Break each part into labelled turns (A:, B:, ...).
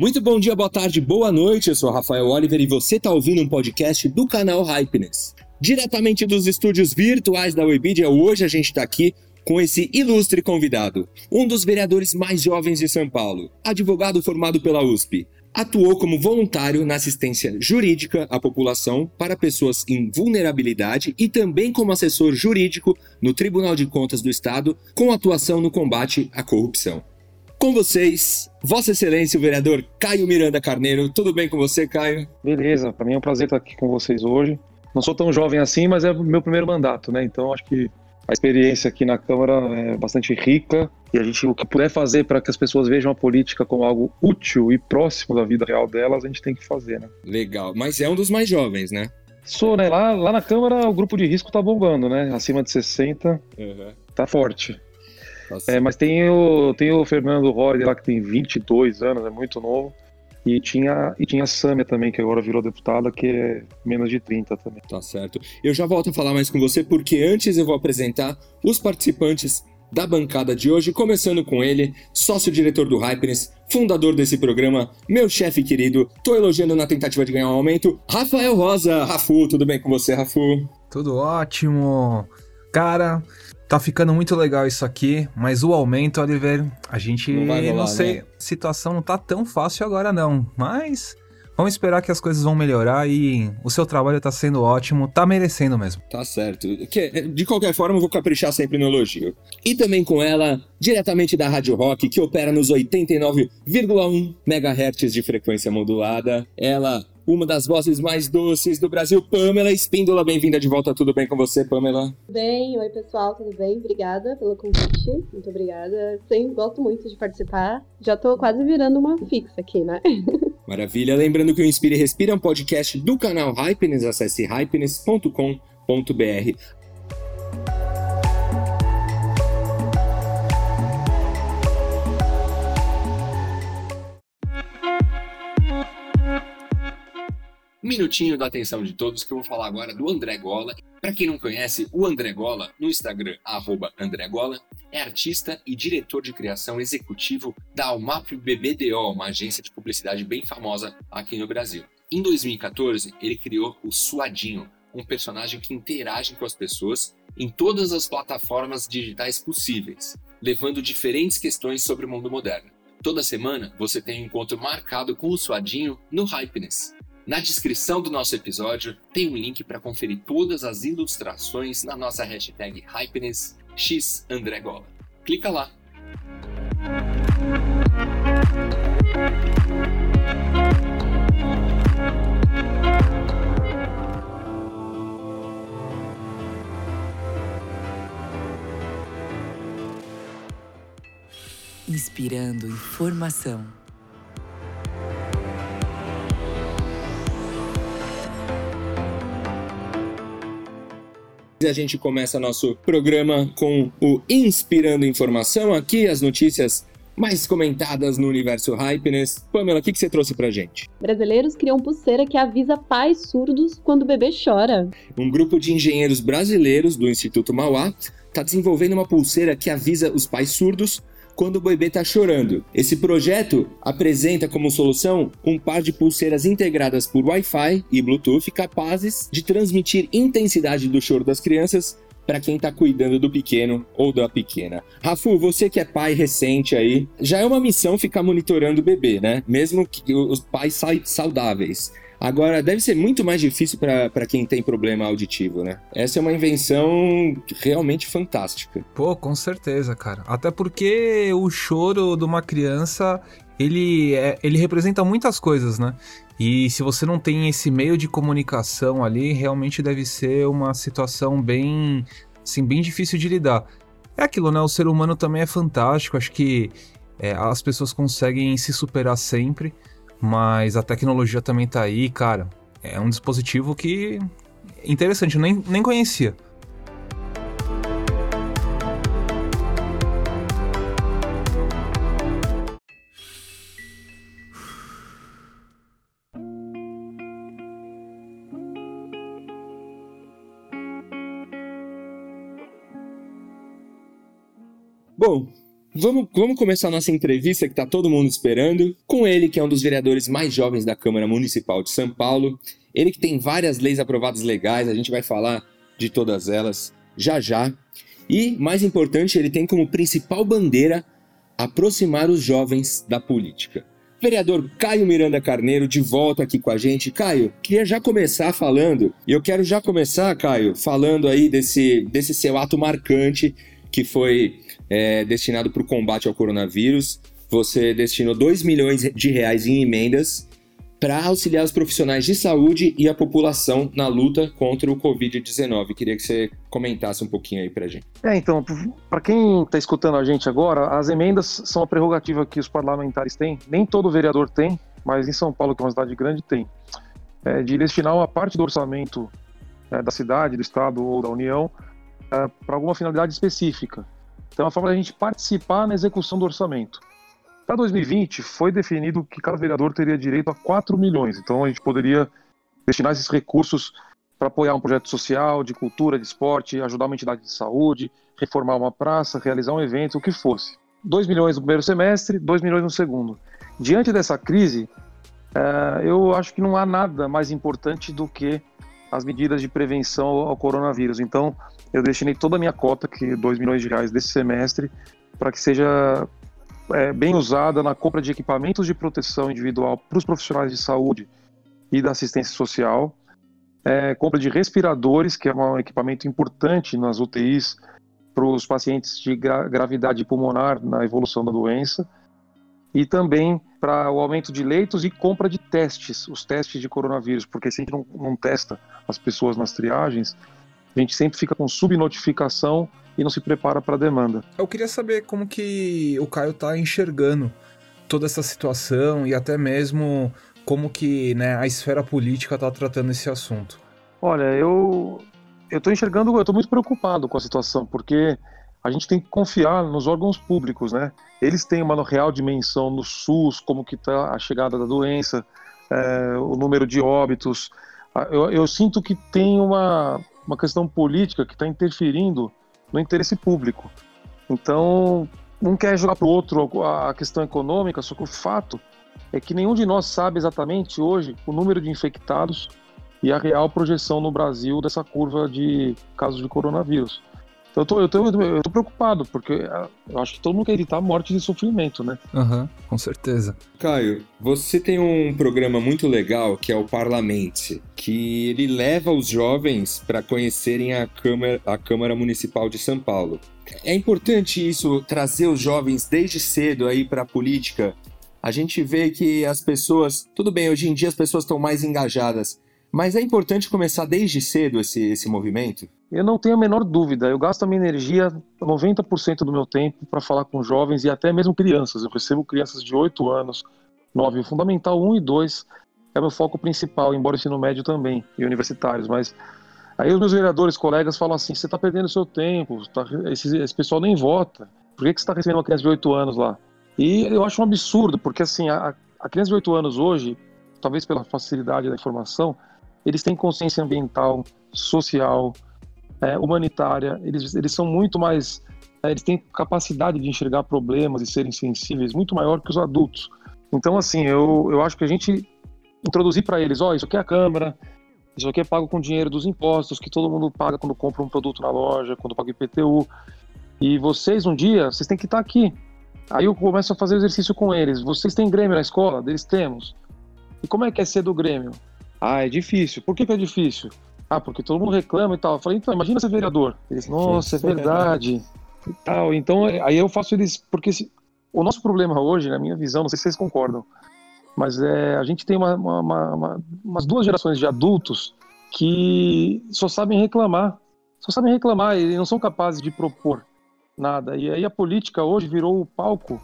A: Muito bom dia, boa tarde, boa noite. Eu sou Rafael Oliver e você está ouvindo um podcast do canal Hypeness. Diretamente dos estúdios virtuais da Webidia, hoje a gente está aqui com esse ilustre convidado, um dos vereadores mais jovens de São Paulo, advogado formado pela USP. Atuou como voluntário na assistência jurídica à população para pessoas em vulnerabilidade e também como assessor jurídico no Tribunal de Contas do Estado, com atuação no combate à corrupção. Com vocês, Vossa Excelência, o vereador Caio Miranda Carneiro. Tudo bem com você, Caio?
B: Beleza, para mim é um prazer estar aqui com vocês hoje. Não sou tão jovem assim, mas é o meu primeiro mandato, né? Então acho que a experiência aqui na Câmara é bastante rica e a gente, o que puder fazer para que as pessoas vejam a política como algo útil e próximo da vida real delas, a gente tem que fazer, né?
A: Legal, mas é um dos mais jovens, né?
B: Sou, né? Lá, lá na Câmara o grupo de risco tá bombando, né? Acima de 60, uhum. tá forte. É, mas tem o, tem o Fernando Roy lá que tem 22 anos, é muito novo. E tinha, e tinha a Sâmia também, que agora virou deputada, que é menos de 30 também.
A: Tá certo. Eu já volto a falar mais com você, porque antes eu vou apresentar os participantes da bancada de hoje, começando com ele, sócio-diretor do Hyperness, fundador desse programa, meu chefe querido, tô elogiando na tentativa de ganhar um aumento, Rafael Rosa. Rafu, tudo bem com você, Rafu?
C: Tudo ótimo. Cara, Tá ficando muito legal isso aqui, mas o aumento, Oliver, a gente não, rolar, não sei, né? situação não tá tão fácil agora não, mas Vamos esperar que as coisas vão melhorar e o seu trabalho tá sendo ótimo, tá merecendo mesmo.
A: Tá certo. De qualquer forma, eu vou caprichar sempre no elogio. E também com ela, diretamente da Rádio Rock, que opera nos 89,1 MHz de frequência modulada, ela, uma das vozes mais doces do Brasil, Pamela Espíndola. Bem-vinda de volta, tudo bem com você, Pamela?
D: Bem, oi pessoal, tudo bem? Obrigada pelo convite, muito obrigada. Sempre gosto muito de participar. Já tô quase virando uma fixa aqui, né?
A: Maravilha. Lembrando que o Inspire e Respira é um podcast do canal Hypeness. Acesse hypeness.com.br. Minutinho da atenção de todos que eu vou falar agora do André Gola. Para quem não conhece, o André Gola, no Instagram, arroba André Gola, é artista e diretor de criação executivo da Almap BBDO, uma agência de publicidade bem famosa aqui no Brasil. Em 2014, ele criou o Suadinho, um personagem que interage com as pessoas em todas as plataformas digitais possíveis, levando diferentes questões sobre o mundo moderno. Toda semana você tem um encontro marcado com o Suadinho no Hypeness. Na descrição do nosso episódio tem um link para conferir todas as ilustrações na nossa hashtag HypenessXAndreGola. Clica lá!
E: Inspirando informação
A: A gente começa nosso programa com o Inspirando Informação, aqui as notícias mais comentadas no universo Hypeness. Pamela, o que, que você trouxe pra gente?
D: Brasileiros criam pulseira que avisa pais surdos quando o bebê chora.
A: Um grupo de engenheiros brasileiros do Instituto Mauá está desenvolvendo uma pulseira que avisa os pais surdos quando o bebê está chorando. Esse projeto apresenta como solução um par de pulseiras integradas por Wi-Fi e Bluetooth capazes de transmitir intensidade do choro das crianças para quem está cuidando do pequeno ou da pequena. Rafu, você que é pai recente aí, já é uma missão ficar monitorando o bebê, né? Mesmo que os pais saudáveis. Agora, deve ser muito mais difícil para quem tem problema auditivo, né? Essa é uma invenção realmente fantástica.
C: Pô, com certeza, cara. Até porque o choro de uma criança, ele, é, ele representa muitas coisas, né? E se você não tem esse meio de comunicação ali, realmente deve ser uma situação bem, assim, bem difícil de lidar. É aquilo, né? O ser humano também é fantástico. Acho que é, as pessoas conseguem se superar sempre. Mas a tecnologia também tá aí, cara. É um dispositivo que interessante, eu nem, nem conhecia.
A: Bom, vamos, vamos começar a nossa entrevista que está todo mundo esperando, com ele, que é um dos vereadores mais jovens da Câmara Municipal de São Paulo. Ele que tem várias leis aprovadas legais, a gente vai falar de todas elas já já. E, mais importante, ele tem como principal bandeira aproximar os jovens da política. Vereador Caio Miranda Carneiro de volta aqui com a gente. Caio, queria já começar falando, e eu quero já começar, Caio, falando aí desse, desse seu ato marcante que foi é, destinado para o combate ao coronavírus. Você destinou 2 milhões de reais em emendas para auxiliar os profissionais de saúde e a população na luta contra o Covid-19. Queria que você comentasse um pouquinho aí para a gente.
B: É, então, para quem está escutando a gente agora, as emendas são a prerrogativa que os parlamentares têm. Nem todo vereador tem, mas em São Paulo, que é uma cidade grande, tem. É, de destinar uma parte do orçamento é, da cidade, do estado ou da União para alguma finalidade específica. Então, é uma forma da gente participar na execução do orçamento. Para 2020, foi definido que cada vereador teria direito a 4 milhões. Então, a gente poderia destinar esses recursos para apoiar um projeto social, de cultura, de esporte, ajudar uma entidade de saúde, reformar uma praça, realizar um evento, o que fosse. 2 milhões no primeiro semestre, 2 milhões no segundo. Diante dessa crise, é, eu acho que não há nada mais importante do que as medidas de prevenção ao coronavírus. Então, eu destinei toda a minha cota, que é 2 milhões de reais desse semestre, para que seja é, bem usada na compra de equipamentos de proteção individual para os profissionais de saúde e da assistência social, é, compra de respiradores, que é um equipamento importante nas UTIs para os pacientes de gra gravidade pulmonar na evolução da doença, e também para o aumento de leitos e compra de testes, os testes de coronavírus, porque se a gente não, não testa as pessoas nas triagens, a gente sempre fica com subnotificação e não se prepara para a demanda.
C: Eu queria saber como que o Caio está enxergando toda essa situação e até mesmo como que né, a esfera política está tratando esse assunto.
B: Olha, eu eu estou enxergando, eu estou muito preocupado com a situação, porque a gente tem que confiar nos órgãos públicos, né? Eles têm uma real dimensão no SUS, como que está a chegada da doença, é, o número de óbitos. Eu, eu sinto que tem uma, uma questão política que está interferindo no interesse público. Então, um quer jogar para o outro a questão econômica, só que o fato é que nenhum de nós sabe exatamente hoje o número de infectados e a real projeção no Brasil dessa curva de casos de coronavírus. Eu tô, eu, tô, eu tô preocupado, porque ah, eu acho que todo mundo quer evitar morte e sofrimento, né?
C: Aham, uhum, com certeza.
A: Caio, você tem um programa muito legal que é o Parlamente, que ele leva os jovens para conhecerem a Câmara, a Câmara Municipal de São Paulo. É importante isso, trazer os jovens desde cedo aí para a política. A gente vê que as pessoas, tudo bem, hoje em dia as pessoas estão mais engajadas, mas é importante começar desde cedo esse, esse movimento?
B: Eu não tenho a menor dúvida. Eu gasto a minha energia, 90% do meu tempo, para falar com jovens e até mesmo crianças. Eu recebo crianças de 8 anos, 9, o Fundamental 1 e 2 é meu foco principal, embora ensino médio também, e universitários. Mas aí os meus vereadores, colegas, falam assim: você está perdendo seu tempo, tá, esse, esse, pessoal nem vota. Por que, que você está recebendo uma criança de 8 anos lá? E eu acho um absurdo, porque assim, a, a criança de 8 anos hoje, talvez pela facilidade da informação, eles têm consciência ambiental, social, é, humanitária, eles, eles são muito mais. É, eles têm capacidade de enxergar problemas e serem sensíveis muito maior que os adultos. Então, assim, eu, eu acho que a gente introduzir para eles: ó, oh, isso aqui é a Câmara, isso aqui é pago com dinheiro dos impostos que todo mundo paga quando compra um produto na loja, quando paga IPTU. E vocês, um dia, vocês têm que estar aqui. Aí eu começo a fazer exercício com eles. Vocês têm Grêmio na escola? Eles temos. E como é que é ser do Grêmio? Ah, é difícil. Por que, que é difícil? Ah, porque todo mundo reclama e tal. Eu falei, então, imagina ser vereador. Eles, nossa, é verdade. e tal. Então, aí eu faço eles. Porque se, o nosso problema hoje, na minha visão, não sei se vocês concordam, mas é, a gente tem uma, uma, uma, umas duas gerações de adultos que só sabem reclamar. Só sabem reclamar e não são capazes de propor nada. E aí a política hoje virou o palco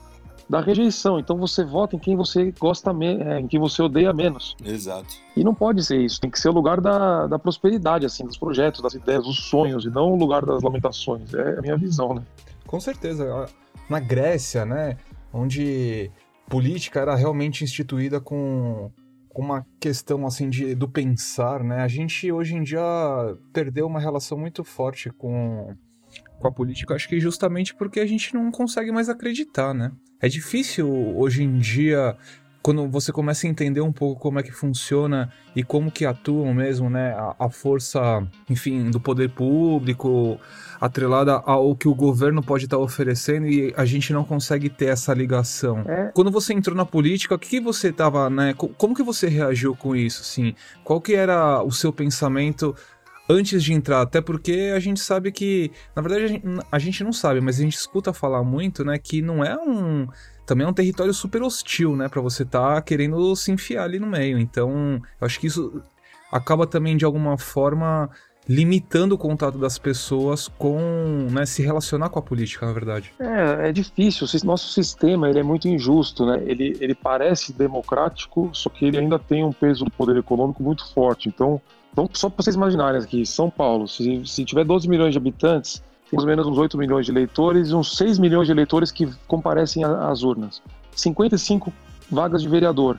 B: da rejeição. Então você vota em quem você gosta é, em quem você odeia menos.
A: Exato.
B: E não pode ser isso. Tem que ser o lugar da, da prosperidade, assim, dos projetos, das ideias, dos sonhos, e não o lugar das lamentações. É a minha visão, né?
C: Com certeza. Na Grécia, né, onde política era realmente instituída com com uma questão assim de, do pensar, né? A gente hoje em dia perdeu uma relação muito forte com, com a política, acho que justamente porque a gente não consegue mais acreditar, né? É difícil hoje em dia quando você começa a entender um pouco como é que funciona e como que atuam mesmo, né, a, a, força, enfim, do poder público, atrelada ao que o governo pode estar oferecendo e a gente não consegue ter essa ligação. É. Quando você entrou na política, o que, que você estava, né, como que você reagiu com isso, assim? Qual que era o seu pensamento antes de entrar, até porque a gente sabe que, na verdade a gente, a gente não sabe, mas a gente escuta falar muito, né, que não é um também é um território super hostil, né, para você tá querendo se enfiar ali no meio. Então, eu acho que isso acaba também de alguma forma limitando o contato das pessoas com, né, se relacionar com a política, na verdade.
B: É, é difícil. Nosso sistema ele é muito injusto, né? Ele, ele parece democrático, só que ele ainda tem um peso do poder econômico muito forte. Então, então só para vocês imaginarem aqui, São Paulo, se, se tiver 12 milhões de habitantes, mais ou menos uns 8 milhões de eleitores e uns 6 milhões de eleitores que comparecem às urnas. 55 vagas de vereador.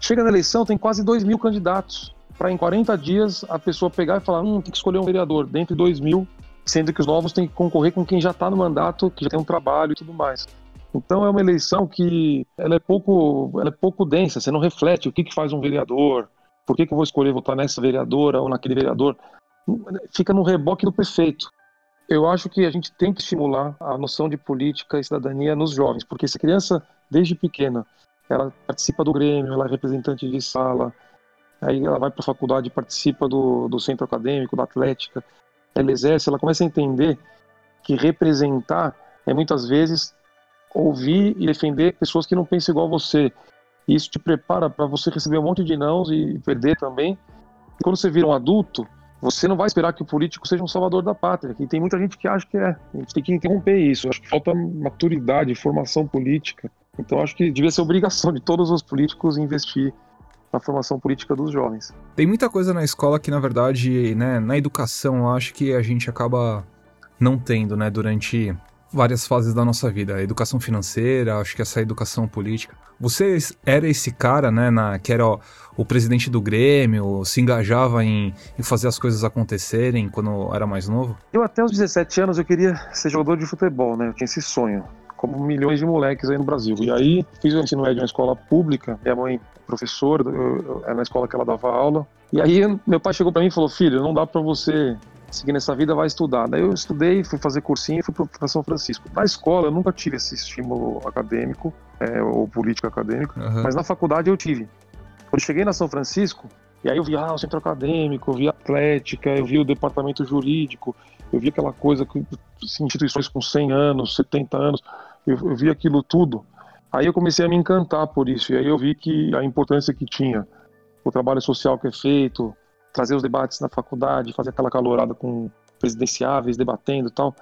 B: Chega na eleição, tem quase 2 mil candidatos. Para em 40 dias a pessoa pegar e falar: hum, tem que escolher um vereador. Dentro de 2 mil, sendo que os novos têm que concorrer com quem já está no mandato, que já tem um trabalho e tudo mais. Então é uma eleição que ela é pouco, ela é pouco densa. Você não reflete o que, que faz um vereador, por que, que eu vou escolher votar nessa vereadora ou naquele vereador. Fica no reboque do prefeito. Eu acho que a gente tem que estimular a noção de política e cidadania nos jovens, porque se a criança, desde pequena, ela participa do grêmio, ela é representante de sala, aí ela vai para a faculdade, participa do, do centro acadêmico, da atlética, ela exerce, ela começa a entender que representar é muitas vezes ouvir e defender pessoas que não pensam igual a você. Isso te prepara para você receber um monte de nãos e perder também. E quando você vira um adulto, você não vai esperar que o político seja um salvador da pátria. E tem muita gente que acha que é. A gente tem que interromper isso. Acho que falta maturidade, formação política. Então acho que devia ser obrigação de todos os políticos investir na formação política dos jovens.
C: Tem muita coisa na escola que, na verdade, né, na educação, eu acho que a gente acaba não tendo, né, durante várias fases da nossa vida. A educação financeira, acho que essa educação política. Você era esse cara, né, na, que era ó, o presidente do Grêmio, se engajava em, em, fazer as coisas acontecerem quando era mais novo?
B: Eu até os 17 anos eu queria ser jogador de futebol, né? Eu tinha esse sonho, como milhões de moleques aí no Brasil. E aí fiz o ensino médio na escola pública, minha mãe professora, era na escola que ela dava aula. E aí meu pai chegou para mim e falou: "Filho, não dá para você seguir nessa vida, vai estudar. Daí eu estudei, fui fazer cursinho e fui para São Francisco. Na escola eu nunca tive esse estímulo acadêmico, é, ou político acadêmico, uhum. mas na faculdade eu tive. Quando cheguei na São Francisco, e aí eu vi ah, o centro acadêmico, eu vi a atlética, eu vi o departamento jurídico, eu vi aquela coisa, que, assim, instituições com 100 anos, 70 anos, eu, eu vi aquilo tudo. Aí eu comecei a me encantar por isso, e aí eu vi que a importância que tinha o trabalho social que é feito, trazer os debates na faculdade, fazer aquela calorada com presidenciáveis, debatendo e tal.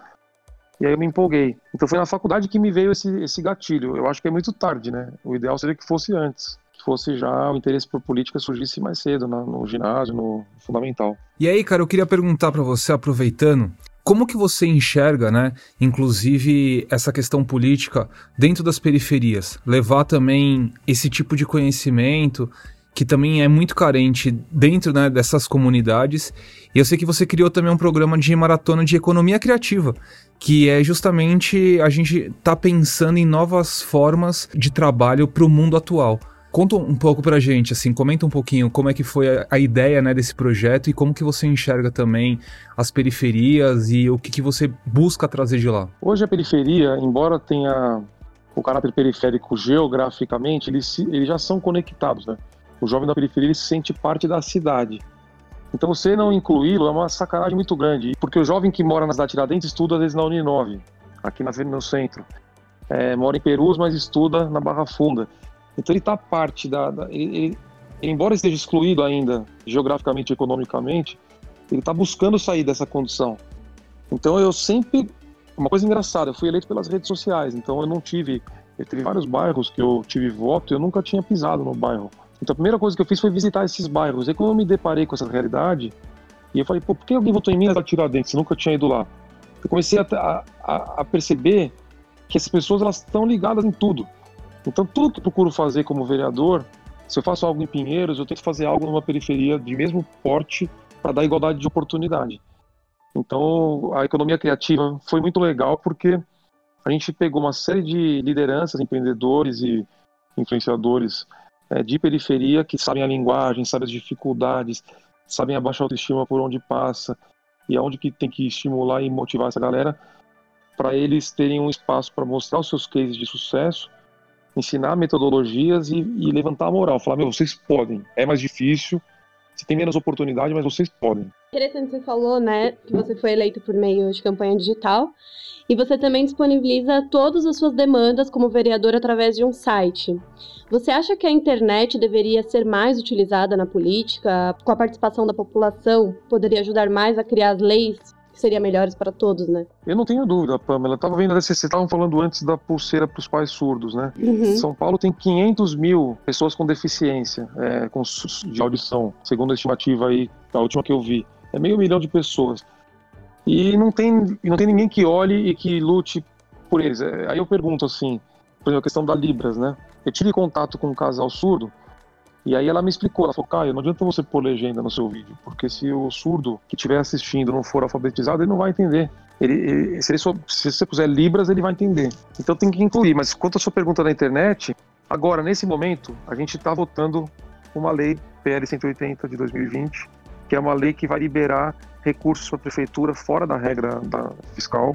B: E aí eu me empolguei. Então foi na faculdade que me veio esse, esse gatilho. Eu acho que é muito tarde, né? O ideal seria que fosse antes. Que fosse já o interesse por política surgisse mais cedo, no, no ginásio, no fundamental.
C: E aí, cara, eu queria perguntar para você, aproveitando, como que você enxerga, né, inclusive essa questão política dentro das periferias? Levar também esse tipo de conhecimento que também é muito carente dentro né, dessas comunidades. E eu sei que você criou também um programa de maratona de economia criativa, que é justamente a gente tá pensando em novas formas de trabalho para o mundo atual. Conta um pouco pra gente, assim, comenta um pouquinho como é que foi a, a, ideia, né, desse projeto e como que você enxerga também as periferias e o que, que você busca trazer de lá.
B: Hoje a periferia, embora tenha o caráter periférico geograficamente, eles, eles já são conectados, né? O jovem da periferia ele se sente parte da cidade. Então você não incluí-lo é uma sacanagem muito grande, porque o jovem que mora na cidade Tiradentes estuda às vezes na Uninove, aqui na, no centro. É, mora em Perus, mas estuda na Barra Funda. Então ele está parte da... da ele, ele, embora esteja excluído ainda geograficamente e economicamente, ele está buscando sair dessa condição. Então eu sempre... Uma coisa engraçada, eu fui eleito pelas redes sociais, então eu não tive Eu teve vários bairros que eu tive voto eu nunca tinha pisado no bairro. Então a primeira coisa que eu fiz foi visitar esses bairros. E quando eu me deparei com essa realidade, e eu falei, pô, por que alguém votou em mim na Tiradentes? Eu nunca tinha ido lá. Eu comecei a, a, a perceber que essas pessoas elas estão ligadas em tudo. Então tudo que eu procuro fazer como vereador, se eu faço algo em Pinheiros, eu tento fazer algo numa periferia de mesmo porte para dar igualdade de oportunidade. Então a economia criativa foi muito legal porque a gente pegou uma série de lideranças, empreendedores e influenciadores é, de periferia que sabem a linguagem, sabem as dificuldades, sabem a baixa autoestima por onde passa e aonde que tem que estimular e motivar essa galera para eles terem um espaço para mostrar os seus cases de sucesso, ensinar metodologias e, e levantar a moral, falar, meu, vocês podem, é mais difícil, você tem menos oportunidade, mas vocês podem.
D: Interessante, você falou, né, que você foi eleito por meio de campanha digital e você também disponibiliza todas as suas demandas como vereador através de um site. Você acha que a internet deveria ser mais utilizada na política? Com a participação da população, poderia ajudar mais a criar as leis que seriam melhores para todos, né?
B: Eu não tenho dúvida, Pamela. Eu estava vendo, vocês estavam falando antes da pulseira para os pais surdos, né? Uhum. São Paulo tem 500 mil pessoas com deficiência é, com, de audição, segundo a estimativa aí, a última que eu vi. É meio milhão de pessoas. E não tem, não tem ninguém que olhe e que lute por eles. É, aí eu pergunto assim, por exemplo, a questão da Libras, né? Eu tive contato com um casal surdo e aí ela me explicou, ela falou, Caio, não adianta você pôr legenda no seu vídeo, porque se o surdo que estiver assistindo não for alfabetizado, ele não vai entender. Ele, ele, se, ele só, se você puser Libras, ele vai entender. Então tem que incluir. Mas quanto à sua pergunta da internet, agora, nesse momento, a gente está votando uma lei PL 180 de 2020, que é uma lei que vai liberar recursos para a prefeitura fora da regra da fiscal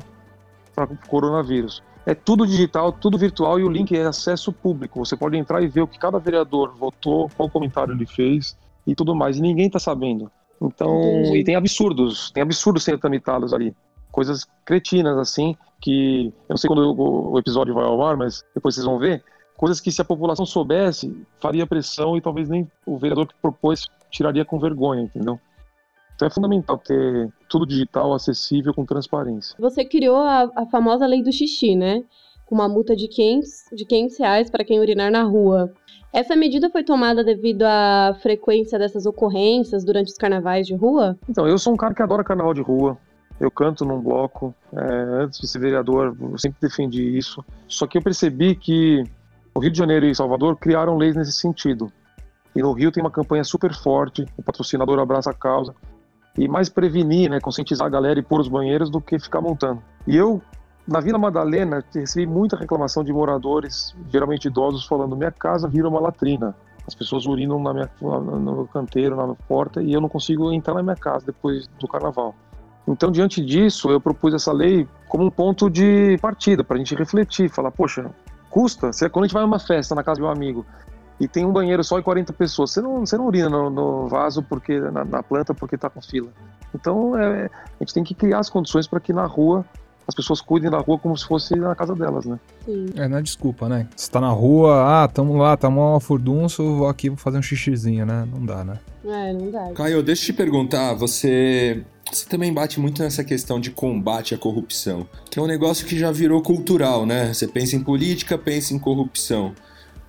B: para o coronavírus. É tudo digital, tudo virtual e o link é acesso público. Você pode entrar e ver o que cada vereador votou, qual comentário ele fez e tudo mais. E ninguém está sabendo. Então, Entendi. e tem absurdos, tem absurdos sendo tramitados ali. Coisas cretinas, assim, que eu não sei quando o episódio vai ao ar, mas depois vocês vão ver. Coisas que se a população soubesse, faria pressão e talvez nem o vereador que propôs tiraria com vergonha, entendeu? Então é fundamental ter tudo digital, acessível, com transparência.
D: Você criou a, a famosa lei do xixi, né? Com uma multa de 500, de 500 reais para quem urinar na rua. Essa medida foi tomada devido à frequência dessas ocorrências durante os carnavais de rua?
B: Então, eu sou um cara que adora carnaval de rua. Eu canto num bloco. É, antes de ser vereador, eu sempre defendi isso. Só que eu percebi que o Rio de Janeiro e Salvador criaram leis nesse sentido. E no Rio tem uma campanha super forte, o patrocinador abraça a causa e mais prevenir, né, conscientizar a galera e pôr os banheiros do que ficar montando. E eu, na Vila Madalena, recebi muita reclamação de moradores, geralmente idosos, falando: minha casa vira uma latrina. As pessoas urinam na minha, no meu canteiro, na minha porta, e eu não consigo entrar na minha casa depois do carnaval. Então, diante disso, eu propus essa lei como um ponto de partida, para a gente refletir, falar: poxa, custa? Quando a gente vai a uma festa na casa de um amigo e tem um banheiro só e 40 pessoas. Você não, você não urina no, no vaso porque na, na, planta porque está com fila. Então é, a gente tem que criar as condições para que na rua as pessoas cuidem da rua como se fosse na casa delas, né?
C: Sim. É, não é desculpa, né? Você tá na rua, ah, tamo lá, tamo uma furdunço, vou aqui vou fazer um xixizinho, né? Não dá, né?
D: É, não dá.
A: Caio, deixa eu te perguntar, você você também bate muito nessa questão de combate à corrupção, que é um negócio que já virou cultural, né? Você pensa em política, pensa em corrupção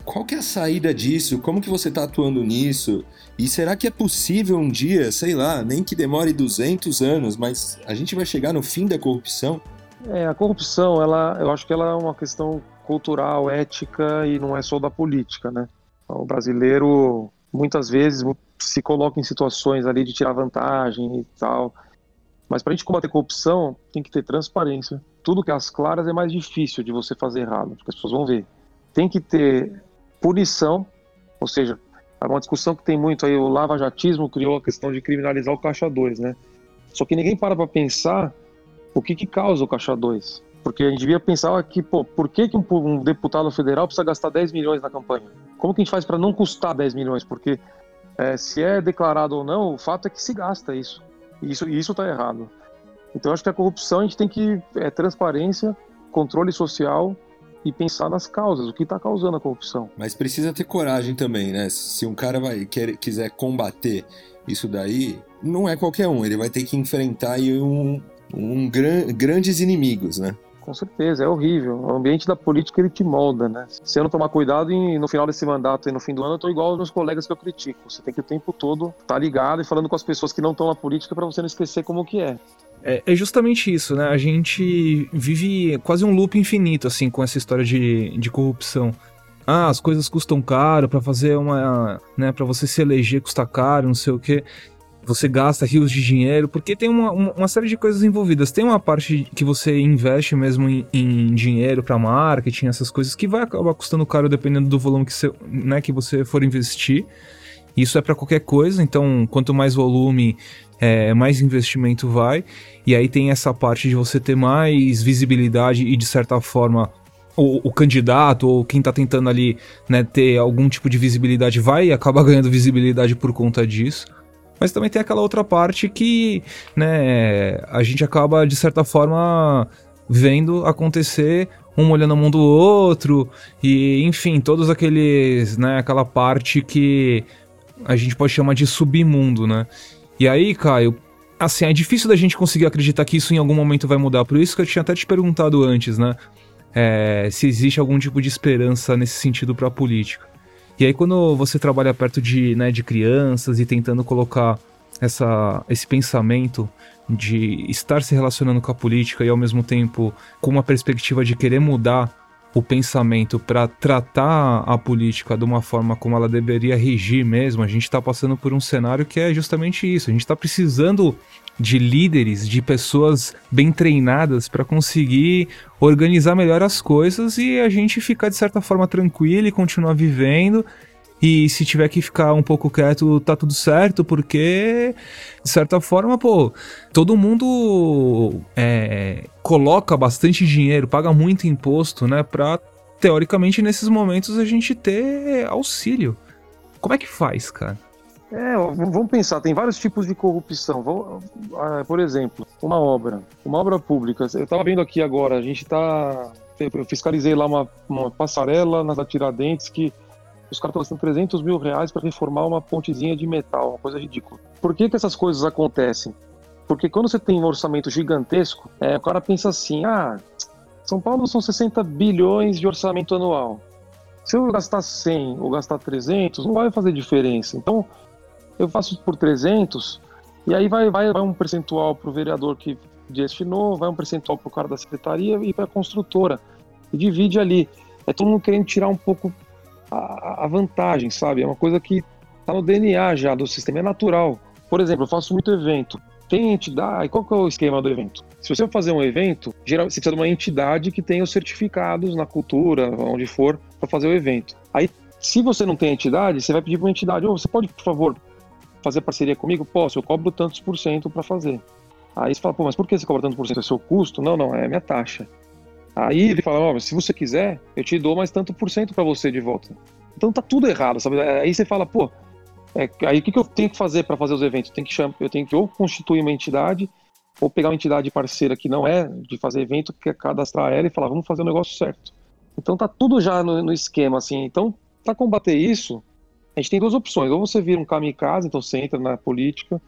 A: qual que é a saída disso? Como que você está atuando nisso? E será que é possível um dia, sei lá, nem que demore 200 anos, mas a gente vai chegar no fim da corrupção?
B: É, a corrupção, ela, eu acho que ela é uma questão cultural, ética e não é só da política, né? O brasileiro muitas vezes se coloca em situações ali de tirar vantagem e tal. Mas para a gente combater corrupção, tem que ter transparência. Tudo que é as claras é mais difícil de você fazer errado, porque as pessoas vão ver. Tem que ter punição, ou seja, é uma discussão que tem muito aí, o lava-jatismo criou a questão de criminalizar o caixa 2, né? Só que ninguém para para pensar o que, que causa o caixa 2. Porque a gente devia pensar que, pô, por que, que um, um deputado federal precisa gastar 10 milhões na campanha? Como que a gente faz para não custar 10 milhões? Porque é, se é declarado ou não, o fato é que se gasta isso. E isso isso está errado. Então acho que a corrupção a gente tem que é transparência, controle social e pensar nas causas, o que está causando a corrupção.
A: Mas precisa ter coragem também, né? Se um cara vai quer, quiser combater isso daí, não é qualquer um, ele vai ter que enfrentar um, um gran, grandes inimigos, né?
B: Com certeza, é horrível. O ambiente da política ele te molda, né? Se eu não tomar cuidado, e no final desse mandato e no fim do ano, eu tô igual aos meus colegas que eu critico. Você tem que o tempo todo estar tá ligado e falando com as pessoas que não estão na política para você não esquecer como que é.
C: É. É justamente isso, né? A gente vive quase um loop infinito, assim, com essa história de, de corrupção. Ah, as coisas custam caro para fazer uma, né, para você se eleger custa caro, não sei o quê você gasta rios de dinheiro, porque tem uma, uma série de coisas envolvidas. Tem uma parte que você investe mesmo em, em dinheiro para marketing, essas coisas, que vai acabar custando caro dependendo do volume que você, né, que você for investir. Isso é para qualquer coisa, então quanto mais volume, é, mais investimento vai. E aí tem essa parte de você ter mais visibilidade e, de certa forma, o, o, candidato ou quem está tentando ali né, ter algum tipo de visibilidade vai acabar ganhando visibilidade por conta disso. Mas também tem aquela outra parte que, né, a gente acaba, de certa forma, vendo acontecer um olhando a mão do outro, e enfim, todos aqueles, né, aquela parte que a gente pode chamar de submundo, né? E aí, Caio, assim, é difícil da gente conseguir acreditar que isso em algum momento vai mudar, por isso que eu tinha até te perguntado antes, né? É, se existe algum tipo de esperança nesse sentido para a política. E aí quando você trabalha perto de, né, de crianças e tentando colocar essa, esse pensamento de estar se relacionando com a política e ao mesmo tempo com uma perspectiva de querer mudar o pensamento para tratar a política de uma forma como ela deveria regir mesmo, a gente está passando por um cenário que é justamente isso. A gente está precisando de líderes, de pessoas bem treinadas para conseguir organizar melhor as coisas e a gente ficar de certa forma tranquilo e continuar vivendo. E se tiver que ficar um pouco quieto, tá tudo certo, porque, de certa forma, pô, todo mundo é, coloca bastante dinheiro, paga muito imposto, né, pra, teoricamente, nesses momentos a gente ter auxílio. Como é que faz, cara?
B: É, vamos pensar, tem vários tipos de corrupção. Ah, por exemplo, uma obra, uma obra pública. Eu estava vendo aqui agora, a gente está. Eu fiscalizei lá uma, uma passarela na Tiradentes que os caras estão gastando 300 mil reais para reformar uma pontezinha de metal, uma coisa ridícula. Por que, que essas coisas acontecem? Porque quando você tem um orçamento gigantesco, é, o cara pensa assim: ah, São Paulo são 60 bilhões de orçamento anual. Se eu gastar 100 ou gastar 300, não vai fazer diferença. Então, eu faço por 300, e aí vai, vai, vai um percentual para o vereador que destinou, vai um percentual para o cara da secretaria e para a construtora. E divide ali. É todo mundo querendo tirar um pouco a, vantagem, sabe? É uma coisa que está no DNA já do sistema, é natural. Por exemplo, eu faço muito evento. Tem entidade. Qual que é o esquema do evento? Se você for fazer um evento, geral, você precisa de uma entidade que tenha os certificados na cultura, onde for, para fazer o evento. Aí, se você não tem entidade, você vai pedir para uma entidade: oh, você pode, por favor, fazer parceria comigo? Posso, eu cobro tantos por cento para fazer. Aí você fala, pô, mas por que você cobra tantos por cento? É seu custo? Não, não, é minha taxa. Aí ele fala, oh, se você quiser, eu te dou mais tanto por cento para você de volta. Então tá tudo errado, sabe? Aí você fala, pô, é, aí o que, que eu tenho que fazer para fazer os eventos? Tenho que, chamar, eu tenho que ou constituir uma entidade, ou pegar uma entidade parceira que não é de fazer evento, que é cadastrar ela e falar, vamos fazer o negócio certo. Então tá tudo já no, no esquema, assim. Então, para combater isso, a gente tem duas opções. Ou você vira um kamikaze, então você entra na política,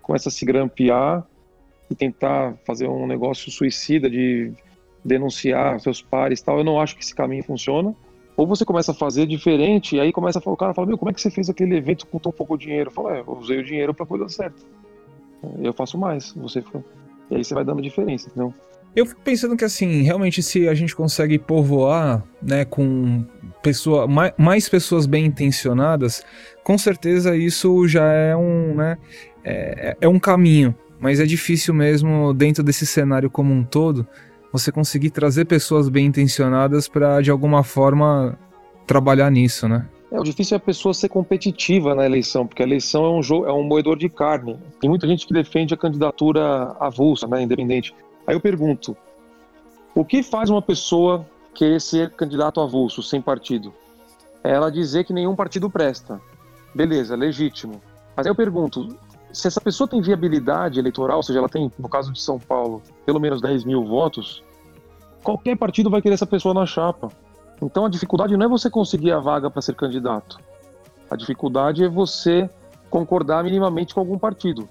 B: começa a se grampear e tentar fazer um negócio suicida de denunciar seus pares tal. Eu não acho que esse caminho funciona. Ou você começa a fazer diferente e aí começa a falar, o cara fala, meu, como é que você fez aquele evento com tão pouco dinheiro? Eu falo, é, eu usei o dinheiro para coisa certa. Eu faço mais. Você E aí você vai dando diferença, entendeu?
C: Eu fico pensando que assim, realmente se a gente consegue povoar, né, com pessoa, mais, mais pessoas bem intencionadas, com certeza isso já é um, né, é, é um caminho. Mas é difícil mesmo dentro desse cenário como um todo você conseguir trazer pessoas bem intencionadas para de alguma forma trabalhar nisso, né?
B: É, o difícil é a pessoa ser competitiva na eleição, porque a eleição é um jogo, é um moedor de carne. Tem muita gente que defende a candidatura avulsa, né, independente. Aí eu pergunto: o que faz uma pessoa querer ser candidato avulso, sem partido? É ela dizer que nenhum partido presta. Beleza, legítimo. Mas aí eu pergunto: se essa pessoa tem viabilidade eleitoral, ou seja, ela tem, no caso de São Paulo, pelo menos 10 mil votos, qualquer partido vai querer essa pessoa na chapa. Então a dificuldade não é você conseguir a vaga para ser candidato. A dificuldade é você concordar minimamente com algum partido.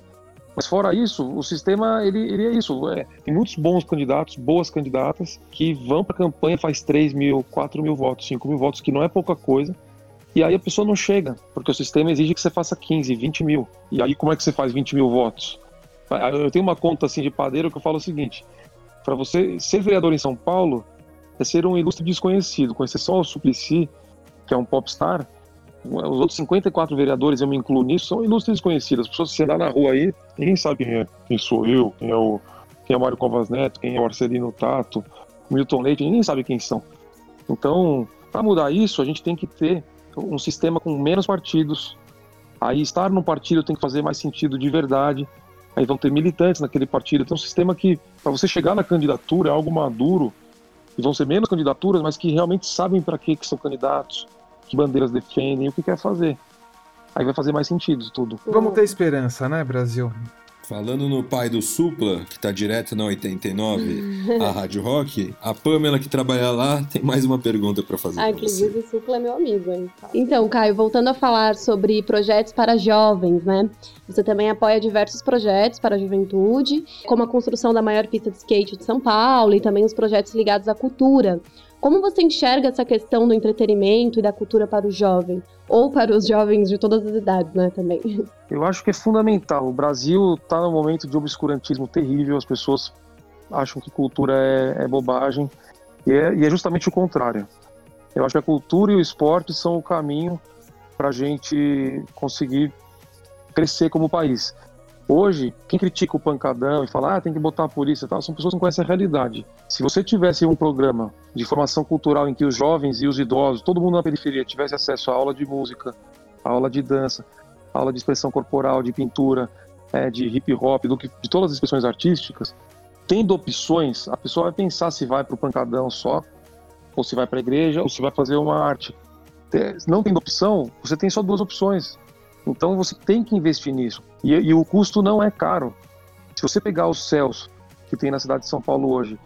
B: Mas fora isso, o sistema ele, ele é isso. É, tem muitos bons candidatos, boas candidatas que vão para a campanha faz 3 mil, 4 mil votos, 5 mil votos, que não é pouca coisa. E aí a pessoa não chega, porque o sistema exige que você faça 15, 20 mil. E aí como é que você faz 20 mil votos? Eu tenho uma conta assim de padeiro que eu falo o seguinte: para você ser vereador em São Paulo, é ser um ilustre desconhecido, conhecer só o Suplicy, que é um popstar. Os outros 54 vereadores, eu me incluo nisso, são ilustres desconhecidos. As pessoas, se andar na rua aí, ninguém sabe quem é. Quem sou eu, quem é o, quem é Mário Covas Neto, quem é o Arcelino Tato, Milton Leite, ninguém sabe quem são. Então, para mudar isso, a gente tem que ter um sistema com menos partidos. Aí, estar no partido tem que fazer mais sentido de verdade. Aí vão ter militantes naquele partido. Então, um sistema que, para você chegar na candidatura, é algo maduro, e vão ser menos candidaturas, mas que realmente sabem para que, que são candidatos, que bandeiras defendem, o que quer fazer. Aí vai fazer mais sentido tudo.
C: Vamos ter esperança, né, Brasil?
F: Falando no pai do Supla, que tá direto na 89, a Rádio Rock, a Pamela que trabalha lá tem mais uma pergunta para fazer.
D: Ah, inclusive o Supla é meu amigo, hein? Então, Caio, voltando a falar sobre projetos para jovens, né? Você também apoia diversos projetos para a juventude, como a construção da maior pista de skate de São Paulo e também os projetos ligados à cultura. Como você enxerga essa questão do entretenimento e da cultura para o jovem? Ou para os jovens de todas as idades, né, também?
B: Eu acho que é fundamental. O Brasil está num momento de obscurantismo terrível, as pessoas acham que cultura é, é bobagem, e é, e é, justamente o contrário. Eu acho que a cultura e o esporte são o caminho para a gente conseguir crescer como país. Hoje, quem critica o pancadão e fala, ah, tem que botar a polícia e tal, são pessoas que não conhecem a realidade. Se você tivesse um programa de formação cultural em que os jovens e os idosos, todo mundo na periferia, tivesse acesso à aula de música, à aula de dança, aula de expressão corporal, de pintura, é, de hip hop, do que, de todas as expressões artísticas, tendo opções, a pessoa vai pensar se vai para o pancadão só, ou se vai para a igreja, ou se vai fazer uma arte. Não tendo opção, você tem só duas opções. Então você tem que investir nisso. E, e o custo não é caro. Se você pegar os céus que tem na cidade de São Paulo hoje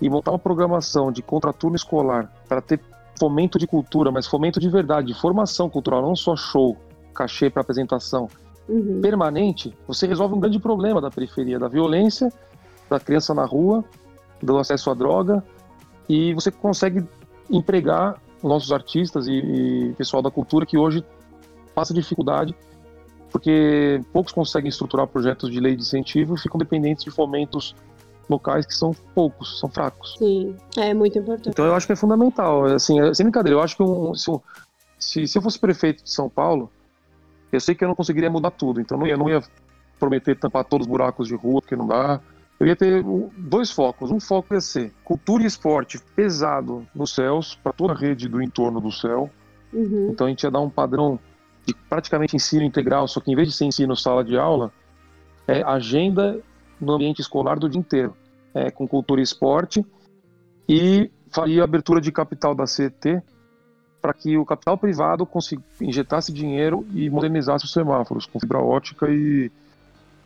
B: e montar uma programação de contraturno escolar para ter fomento de cultura, mas fomento de verdade, de formação cultural, não só show, cachê para apresentação, uhum. permanente, você resolve um grande problema da periferia, da violência, da criança na rua, do acesso à droga, e você consegue empregar nossos artistas e, e pessoal da cultura que hoje passa dificuldade, porque poucos conseguem estruturar projetos de lei de incentivo e ficam dependentes de fomentos locais que são poucos, são fracos.
D: Sim, é muito importante.
B: Então eu acho que é fundamental. Assim, é, sem brincadeira, eu acho que um, se, se, eu fosse prefeito de São Paulo, eu sei que eu não conseguiria mudar tudo, então eu não ia, não ia prometer tampar todos os buracos de rua, porque não dá. Eu ia ter dois focos. Um foco ia ser cultura e esporte pesado nos céus, para toda a rede do entorno do céu. Uhum. Então a gente ia dar um padrão de praticamente ensino integral, só que em vez de ser ensino sala de aula, é agenda no ambiente escolar do dia inteiro, é, com cultura e esporte, e faria abertura de capital da CET para que o capital privado consiga, injetasse dinheiro e modernizasse os semáforos com fibra ótica e,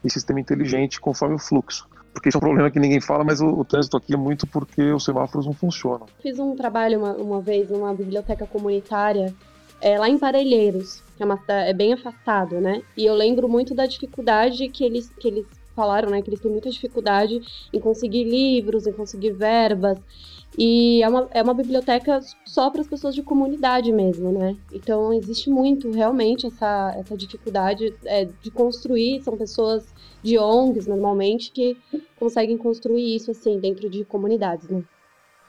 B: e sistema inteligente conforme o fluxo. Porque isso é um problema que ninguém fala, mas o, o, trânsito aqui é muito porque os semáforos não funcionam.
D: Fiz um trabalho uma, uma vez numa biblioteca comunitária é, lá em Parelheiros, que é, uma, é bem afastado, né? E eu lembro muito da dificuldade que eles, que eles falaram, né? Que eles têm muita dificuldade em conseguir livros, em conseguir verbas. E é uma, é uma biblioteca só para as pessoas de comunidade mesmo, né? Então existe muito realmente essa, essa dificuldade é, de construir. São pessoas de ONGs, normalmente, que conseguem construir isso assim dentro de comunidades, né?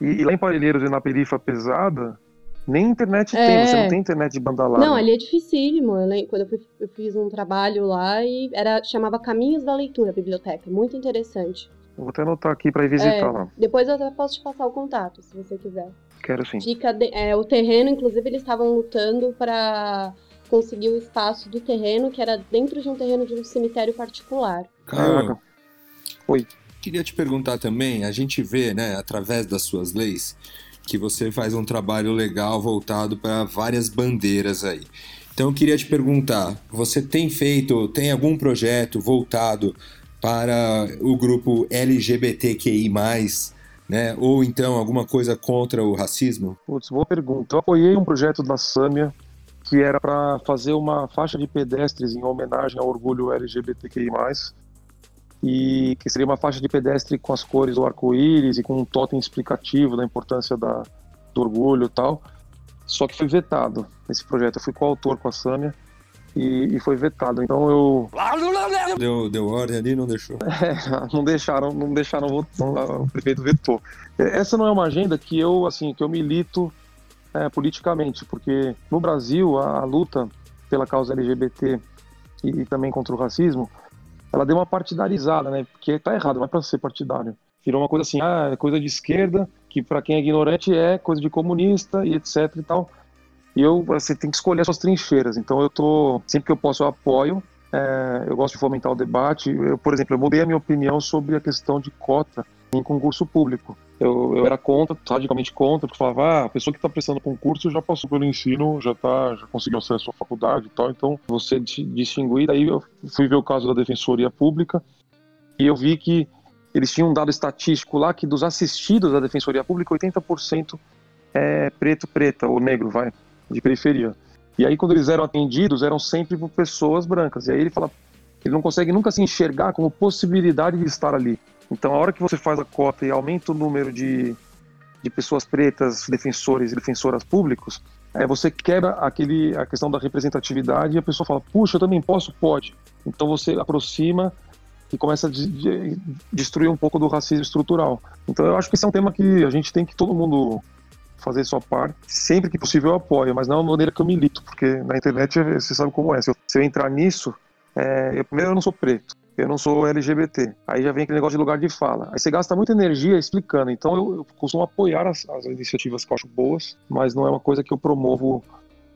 B: E, e lá em Parelheiros e na perifa pesada, nem internet é... tem, você não tem internet de banda larga.
D: Não, ali é dificílimo. Eu lembro, quando eu, fui, eu, fiz um trabalho lá e era chamava Caminhos da Leitura, a biblioteca. Muito interessante.
B: vou até anotar aqui para ir visitar é, lá.
D: Depois eu até posso te passar o contato, se você quiser.
B: Quero sim.
D: Fica de, é, o terreno, inclusive, eles estavam lutando para conseguir o espaço do terreno, que era dentro de um terreno de um cemitério particular.
F: Caraca. Oi. Queria te perguntar também, a gente vê, né, através das suas leis, que você faz um trabalho legal voltado para várias bandeiras aí. Então eu queria te perguntar, você tem feito, tem algum projeto voltado para o grupo LGBTQI+, né? Ou então alguma coisa contra o racismo?
B: Putz, boa pergunta. Eu apoiei um projeto da Sâmia que era para fazer uma faixa de pedestres em homenagem ao orgulho LGBTQI+. E que seria uma faixa de pedestre com as cores do arco-íris e com um totem explicativo da importância da, do orgulho e tal. Só que foi vetado esse projeto. Eu fui coautor com a Sâmia e, e, foi vetado. Então eu.
F: Deu, deu ordem ali não deixou?
B: É, não deixaram, não deixaram, o prefeito vetou. Essa não é uma agenda que eu, assim, que eu milito é, politicamente, porque no Brasil a, a luta pela causa LGBT e, e, também contra o racismo, ela deu uma partidarizada, né? Porque tá errado, é para ser partidário. Virou uma coisa assim, ah, é coisa de esquerda, que para quem é ignorante é coisa de comunista e etc e tal. E eu, você tem que escolher as suas trincheiras. Então eu tô, sempre que eu posso eu apoio, é, eu gosto de fomentar o debate. Eu, por exemplo, eu mudei a minha opinião sobre a questão de cota em concurso público. Eu, eu era contra, radicalmente contra, porque falava, ah, a pessoa que está prestando concurso já passou pelo ensino, já tá, já conseguiu acesso à faculdade e tal, então você distinguir. Daí eu fui ver o caso da Defensoria Pública e eu vi que eles tinham um dado estatístico lá que dos assistidos da Defensoria Pública, 80% é preto, preta, ou negro, vai, de periferia. E aí, quando eles eram atendidos, eram sempre por pessoas brancas. E aí ele fala, ele não consegue nunca se enxergar como possibilidade de estar ali. Então, a hora que você faz a cota e aumenta o número de, de pessoas pretas, defensores e defensoras públicos, é, você quebra aquele, a questão da representatividade e a pessoa fala, puxa, eu também posso? Pode. Então você aproxima e começa a de, de, destruir um pouco do racismo estrutural. Então eu acho que esse é um tema que a gente tem que todo mundo fazer sua parte. Sempre que possível eu apoio, mas não é uma maneira que eu milito, porque na internet você sabe como é. Se eu, se eu entrar nisso, é, eu, primeiro eu não sou preto, eu não sou LGBT. Aí já vem aquele negócio de lugar de fala. Aí você gasta muita energia explicando. Então eu, eu costumo apoiar as, as, iniciativas que eu acho boas, mas não é uma coisa que eu promovo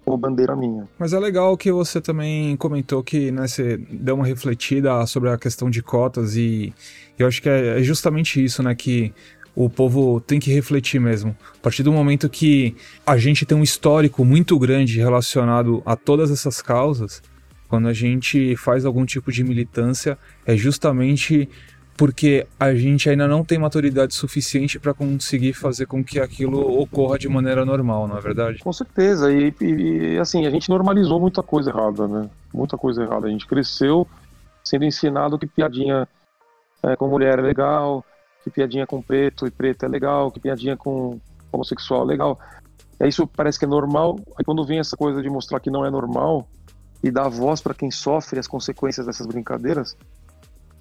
B: como bandeira minha.
C: Mas é legal que você também comentou que né, você deu uma refletida sobre a questão de cotas e eu acho que é, é justamente isso, né, que o povo tem que refletir mesmo. A partir do momento que a gente tem um histórico muito grande relacionado a todas essas causas, quando a gente faz algum tipo de militância, é justamente porque a gente ainda não tem maturidade suficiente para conseguir fazer com que aquilo ocorra de maneira normal, não é verdade?
B: Com certeza. E, e, assim, a gente normalizou muita coisa errada, né? Muita coisa errada. A gente cresceu sendo ensinado que piadinha é, com mulher é legal, que piadinha com preto e preto é legal, que piadinha com homossexual é legal. É isso parece que é normal. Aí quando vem essa coisa de mostrar que não é normal e dar voz para quem sofre as consequências dessas brincadeiras,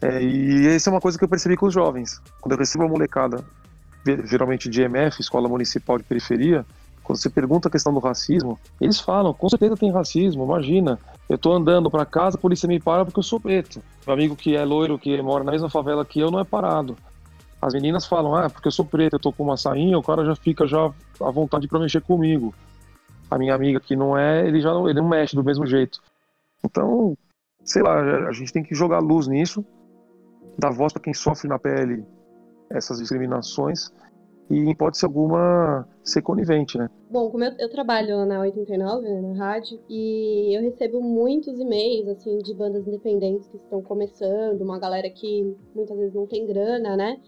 B: é, e isso é uma coisa que eu percebi com os jovens. Quando eu recebo uma molecada, geralmente de EMF, Escola Municipal de Periferia, quando você pergunta a questão do racismo, eles falam, com certeza tem racismo, imagina. Eu tô andando para casa, a polícia me para porque eu sou preto. Meu amigo que é loiro, que mora na mesma favela que eu, não é parado. As meninas falam, ah, porque eu sou preto, eu tô com uma sainha, o cara já fica já à vontade para mexer comigo. A minha amiga que não é, ele já não, ele não mexe do mesmo jeito. Então, sei lá, a gente tem que jogar luz nisso dar voz para quem sofre na pele essas discriminações e, em hipótese alguma, ser conivente, né?
D: Bom, como eu, eu trabalho na 89, né, na rádio, e eu recebo muitos e-mails, assim, de bandas independentes que estão começando, uma galera que muitas vezes não tem grana, né?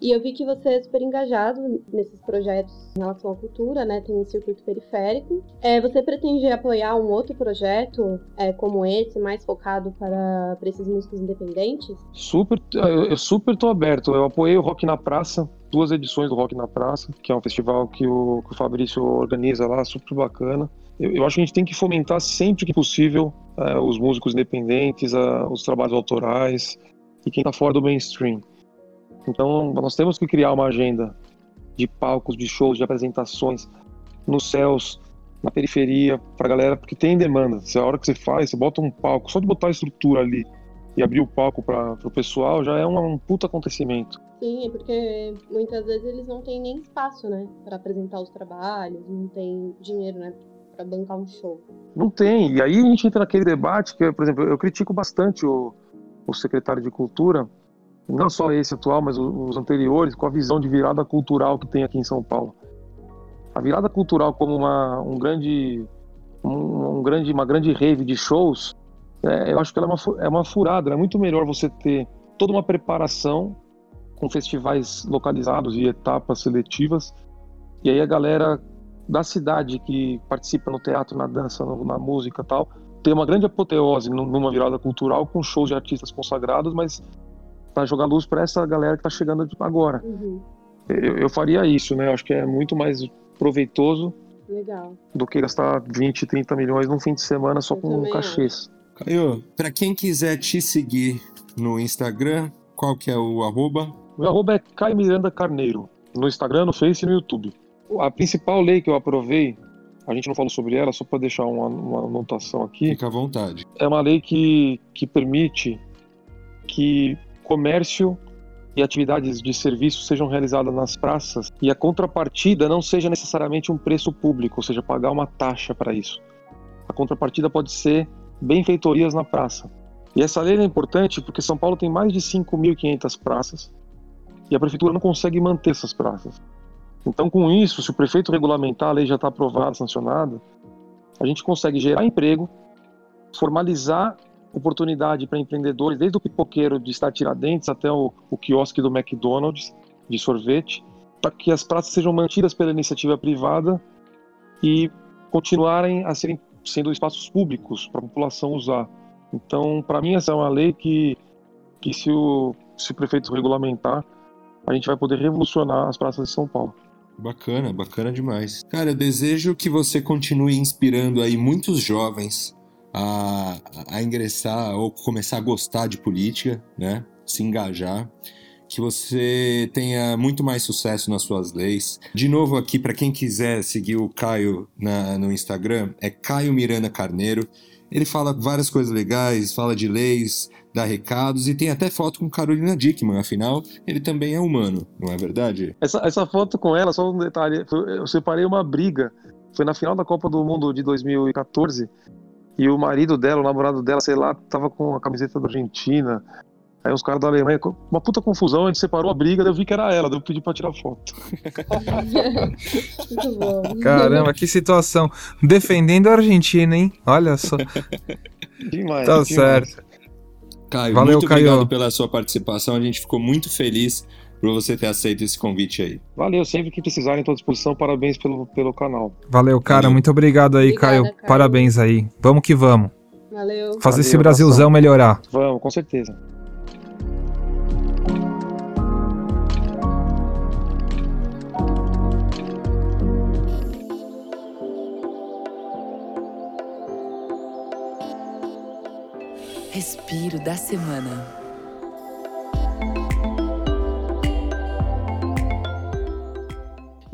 D: E eu vi que você é super engajado nesses projetos em relação à cultura, né? Tem um circuito periférico. É, você pretende apoiar um outro projeto é, como esse, mais focado para, para esses músicos independentes?
B: Super, eu super tô aberto. Eu apoiei o Rock na Praça, duas edições do Rock na Praça, que é um festival que o, que o Fabrício organiza lá, super bacana. Eu, eu, acho que a gente tem que fomentar sempre que possível é, os músicos independentes, os trabalhos autorais e quem está fora do mainstream. Então, nós temos que criar uma agenda de palcos, de shows, de apresentações nos céus, na periferia, pra galera, porque tem demanda. Se a hora que você faz, você bota um palco, só de botar a estrutura ali e abrir o palco para o pessoal já é um, um puta acontecimento.
D: Sim, é porque muitas vezes eles não têm nem espaço, né, para apresentar os trabalhos, não tem dinheiro, né, para bancar um show.
B: Não tem. E aí a gente entra naquele debate que, por exemplo, eu critico bastante o, o secretário de Cultura não só esse atual, mas os anteriores, com a visão de virada cultural que tem aqui em São Paulo. A virada cultural como uma, um grande, um, um grande, uma grande rave de shows, é, eu acho que ela é uma, é uma furada. É muito melhor você ter toda uma preparação com festivais localizados e etapas seletivas, e aí a galera da cidade que participa no teatro, na dança, na música tal, tem uma grande apoteose numa virada cultural com shows de artistas consagrados, mas para jogar luz para essa galera que está chegando agora. Uhum. Eu, eu, faria isso, né? Eu acho que é muito mais proveitoso
D: Legal.
B: do que gastar 20, 30 milhões num fim de semana só eu com cachês.
F: Caio, para quem quiser te seguir no Instagram, qual que é o arroba?
B: O arroba é Caio Miranda Carneiro, no Instagram, no Face e no YouTube. A principal lei que eu aprovei, a gente não falou sobre ela, só para deixar uma, uma anotação aqui.
F: Fica à vontade.
B: É uma lei que, que permite que comércio e atividades de serviço sejam realizadas nas praças e a contrapartida não seja necessariamente um preço público, ou seja, pagar uma taxa para isso. A contrapartida pode ser benfeitorias na praça. E essa lei é importante porque São Paulo tem mais de 5.500 praças e a prefeitura não consegue manter essas praças. Então, com isso, se o prefeito regulamentar, a lei já está aprovada, sancionada, a gente consegue gerar emprego, formalizar oportunidade para empreendedores, desde o pipoqueiro de estar Tiradentes até o, o quiosque do McDonald's de sorvete, para que as praças sejam mantidas pela iniciativa privada e continuarem a serem sendo espaços públicos para a população usar. Então, para mim, essa é uma lei que, que se, o, se o prefeito regulamentar, a gente vai poder revolucionar as praças de São Paulo.
F: Bacana, bacana demais. Cara, eu desejo que você continue inspirando aí muitos jovens a, a ingressar ou começar a gostar de política, né? Se engajar que você tenha muito mais sucesso nas suas leis. De novo aqui, para quem quiser seguir o Caio na, no Instagram, é Caio Miranda Carneiro. Ele fala várias coisas legais, fala de leis, dá recados e tem até foto com Carolina Dickman, afinal, ele também é humano, não é verdade?
B: Essa, essa foto com ela, só um detalhe, eu separei uma briga, foi na final da Copa do Mundo de 2014, e o marido dela, o namorado dela, sei lá, tava com a camiseta da Argentina, Aí os caras da Alemanha, uma puta confusão, a gente separou a briga, daí eu vi que era ela, daí eu pedi pra tirar foto.
C: Caramba, que situação. Defendendo a Argentina, hein? Olha só.
B: Demais.
C: Tá
B: demais.
C: certo.
F: Caio, Valeu, muito Caio. obrigado pela sua participação. A gente ficou muito feliz por você ter aceito esse convite aí.
B: Valeu, sempre que precisarem, estou à disposição. Parabéns pelo, pelo canal.
C: Valeu, cara. Valeu. Muito obrigado aí, Obrigada, Caio. Caio. Parabéns aí. Vamos que vamos.
D: Valeu.
C: Fazer
D: Valeu,
C: esse Brasilzão melhorar.
B: Vamos, com certeza.
E: Respiro da semana.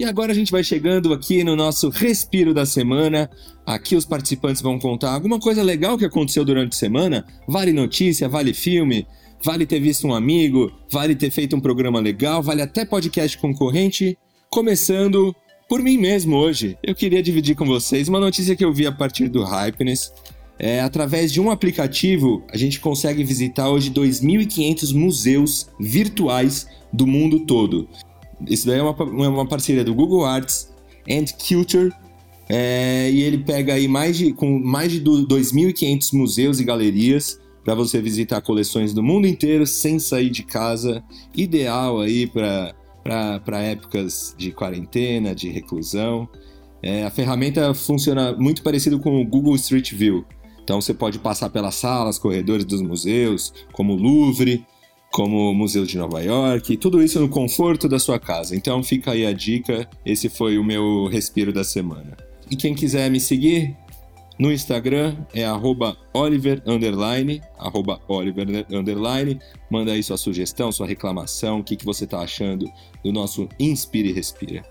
A: E agora a gente vai chegando aqui no nosso respiro da semana. Aqui os participantes vão contar alguma coisa legal que aconteceu durante a semana. Vale notícia, vale filme, vale ter visto um amigo, vale ter feito um programa legal, vale até podcast concorrente. Começando por mim mesmo hoje. Eu queria dividir com vocês uma notícia que eu vi a partir do Hypeness é, através de um aplicativo, a gente consegue visitar hoje 2.500 museus virtuais do mundo todo. Isso daí é uma, uma parceria do Google Arts and Culture, é, e ele pega aí mais de, com mais de 2.500 museus e galerias para você visitar coleções do mundo inteiro sem sair de casa. Ideal aí para épocas de quarentena, de reclusão. É, a ferramenta funciona muito parecido com o Google Street View. Então você pode passar pelas salas, corredores dos museus, como o Louvre, como o Museu de Nova York, tudo isso no conforto da sua casa. Então fica aí a dica, esse foi o meu respiro da semana. E quem quiser me seguir no Instagram é @oliver Oliver Manda aí sua sugestão, sua reclamação, o que, que você está achando do nosso Inspire e Respira.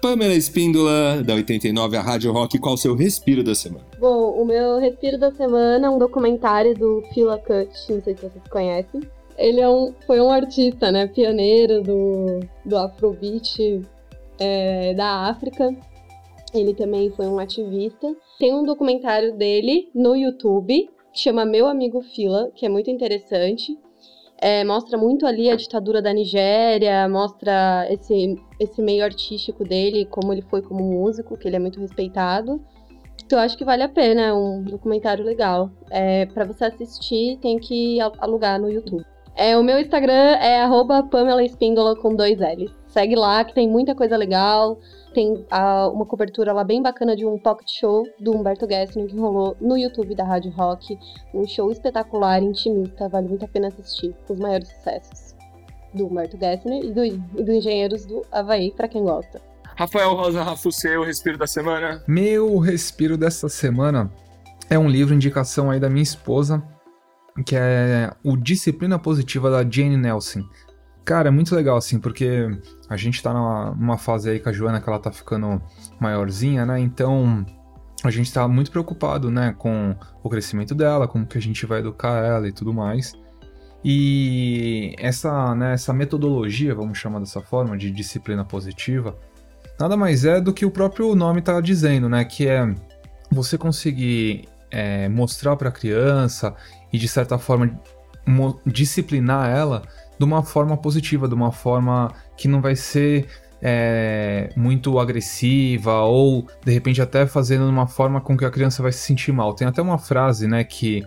A: Pamela Espíndola, da 89, a Rádio Rock, qual o seu respiro da semana?
D: Bom, o meu respiro da semana é um documentário do Phila Cut, não sei se vocês conhecem. Ele é um, foi um artista, né, pioneiro do, do Afrobeat é, da África. Ele também foi um ativista. Tem um documentário dele no YouTube, que chama Meu Amigo Fila, que é muito interessante. É, mostra muito ali a ditadura da Nigéria, mostra esse, esse meio artístico dele, como ele foi como músico, que ele é muito respeitado. Então eu acho que vale a pena, é um documentário legal. É, para você assistir, tem que alugar no YouTube. É, o meu Instagram é arroba Pamela Espíndola com dois L's. Segue lá que tem muita coisa legal. Tem a, uma cobertura lá bem bacana de um pocket show do Humberto Gessner que rolou no YouTube da Rádio Rock. Um show espetacular, intimista, vale muito a pena assistir. Com os maiores sucessos do Humberto Gessner e do, e do Engenheiros do Havaí, para quem gosta.
A: Rafael Rosa Rafu, seu respiro da semana?
C: Meu respiro dessa semana é um livro indicação aí da minha esposa, que é o Disciplina Positiva da Jane Nelson. Cara, é muito legal, assim, porque a gente tá numa, numa fase aí com a Joana que ela tá ficando maiorzinha, né? Então a gente tá muito preocupado, né, com o crescimento dela, como que a gente vai educar ela e tudo mais. E essa, né, essa metodologia, vamos chamar dessa forma, de disciplina positiva, nada mais é do que o próprio nome está dizendo, né? Que é você conseguir é, mostrar para a criança e de certa forma disciplinar ela de uma forma positiva, de uma forma que não vai ser é, muito agressiva ou de repente até fazendo de uma forma com que a criança vai se sentir mal. Tem até uma frase, né, que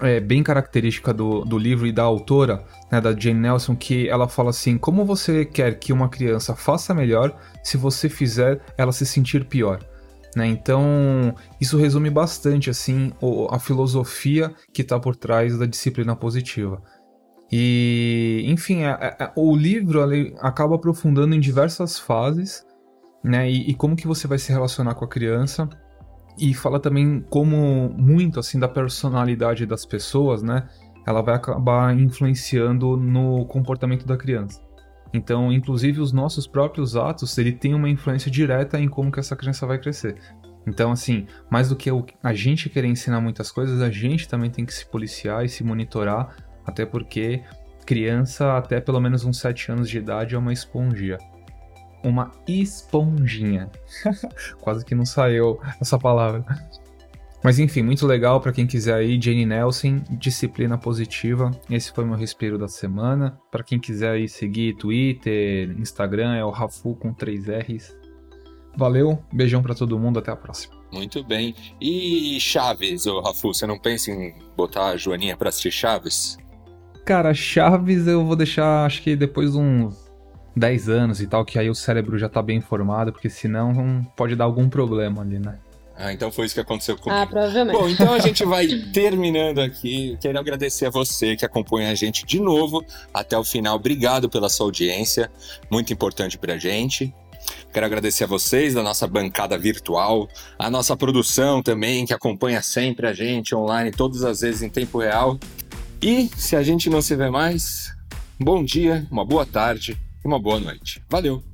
C: é bem característica do, do livro e da autora, né, da Jane Nelson, que ela fala assim: como você quer que uma criança faça melhor se você fizer ela se sentir pior? Né? Então, isso resume bastante assim a filosofia que está por trás da disciplina positiva. E, enfim, a, a, o livro acaba aprofundando em diversas fases, né? E, e, como que você vai se relacionar com a criança. E fala também como muito assim da personalidade das pessoas, né? Ela vai acabar influenciando no comportamento da criança. Então, inclusive os nossos próprios atos, ele tem uma influência direta em como que essa criança vai crescer. Então, assim, mais do que a gente querer ensinar muitas coisas, a gente também tem que se policiar e se monitorar, até porque criança até pelo menos uns 7 anos de idade é uma esponjinha. Uma esponjinha. Quase que não saiu essa palavra. Mas enfim, muito legal para quem quiser aí, Jane Nelson, disciplina positiva. Esse foi meu respiro da semana. Para quem quiser aí seguir Twitter, Instagram, é o Rafu com 3 R's. Valeu, beijão para todo mundo, até a próxima.
A: Muito bem. E Chaves, ô Rafu, você não pensa em botar a Joaninha para assistir Chaves?
C: Cara, Chaves eu vou deixar, acho que depois de uns 10 anos e tal, que aí o cérebro já tá bem formado, porque senão pode dar algum problema ali, né?
A: Ah, então foi isso que aconteceu comigo.
D: Ah, provavelmente.
A: Bom, então a gente vai terminando aqui. Quero agradecer a você que acompanha a gente de novo até o final. Obrigado pela sua audiência, muito importante pra gente. Quero agradecer a vocês da nossa bancada virtual, a nossa produção também, que acompanha sempre a gente online, todas as vezes em tempo real. E se a gente não se vê mais, bom dia, uma boa tarde e uma boa noite. Valeu!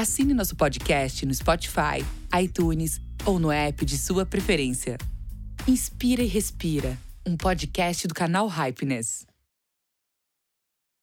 E: Assine nosso podcast no Spotify, iTunes ou no app de sua preferência. Inspira e Respira, um podcast do canal Hypeness.